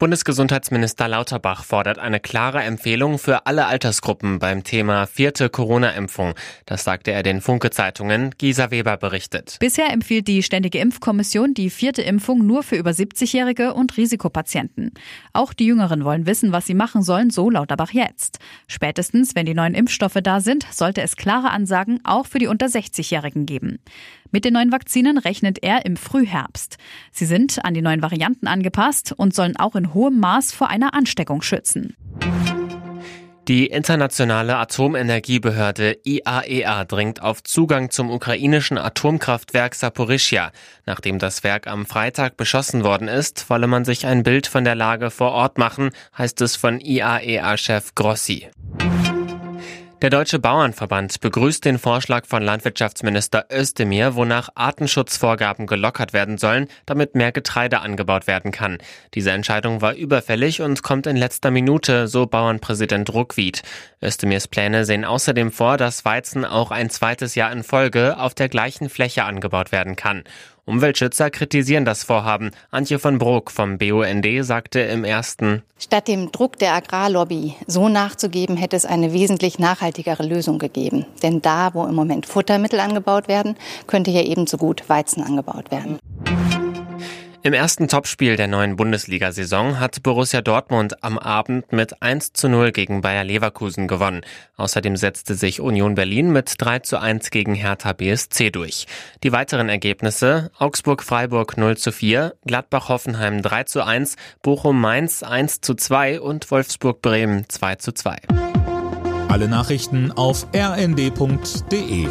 Bundesgesundheitsminister Lauterbach fordert eine klare Empfehlung für alle Altersgruppen beim Thema vierte Corona-Impfung. Das sagte er den Funke-Zeitungen. Gisa Weber berichtet. Bisher empfiehlt die Ständige Impfkommission die vierte Impfung nur für über 70-Jährige und Risikopatienten. Auch die Jüngeren wollen wissen, was sie machen sollen, so Lauterbach jetzt. Spätestens, wenn die neuen Impfstoffe da sind, sollte es klare Ansagen auch für die unter 60-Jährigen geben. Mit den neuen Vakzinen rechnet er im Frühherbst. Sie sind an die neuen Varianten angepasst und sollen auch in hohem Maß vor einer Ansteckung schützen. Die internationale Atomenergiebehörde IAEA e dringt auf Zugang zum ukrainischen Atomkraftwerk Saporischia. Nachdem das Werk am Freitag beschossen worden ist, wolle man sich ein Bild von der Lage vor Ort machen, heißt es von IAEA-Chef Grossi. Der Deutsche Bauernverband begrüßt den Vorschlag von Landwirtschaftsminister Özdemir, wonach Artenschutzvorgaben gelockert werden sollen, damit mehr Getreide angebaut werden kann. Diese Entscheidung war überfällig und kommt in letzter Minute, so Bauernpräsident Ruckwied. Özdemirs Pläne sehen außerdem vor, dass Weizen auch ein zweites Jahr in Folge auf der gleichen Fläche angebaut werden kann. Umweltschützer kritisieren das Vorhaben. Antje von Bruck vom BUND sagte im ersten Statt dem Druck der Agrarlobby so nachzugeben, hätte es eine wesentlich nachhaltigere Lösung gegeben. Denn da, wo im Moment Futtermittel angebaut werden, könnte hier ebenso gut Weizen angebaut werden. Im ersten Topspiel der neuen Bundesliga-Saison hat Borussia Dortmund am Abend mit 1 zu 0 gegen Bayer Leverkusen gewonnen. Außerdem setzte sich Union Berlin mit 3 zu 1 gegen Hertha BSC durch. Die weiteren Ergebnisse Augsburg-Freiburg 0 zu 4, Gladbach-Hoffenheim 3 zu 1, Bochum-Mainz 1 zu 2 und Wolfsburg-Bremen 2 zu 2. Alle Nachrichten auf rnd.de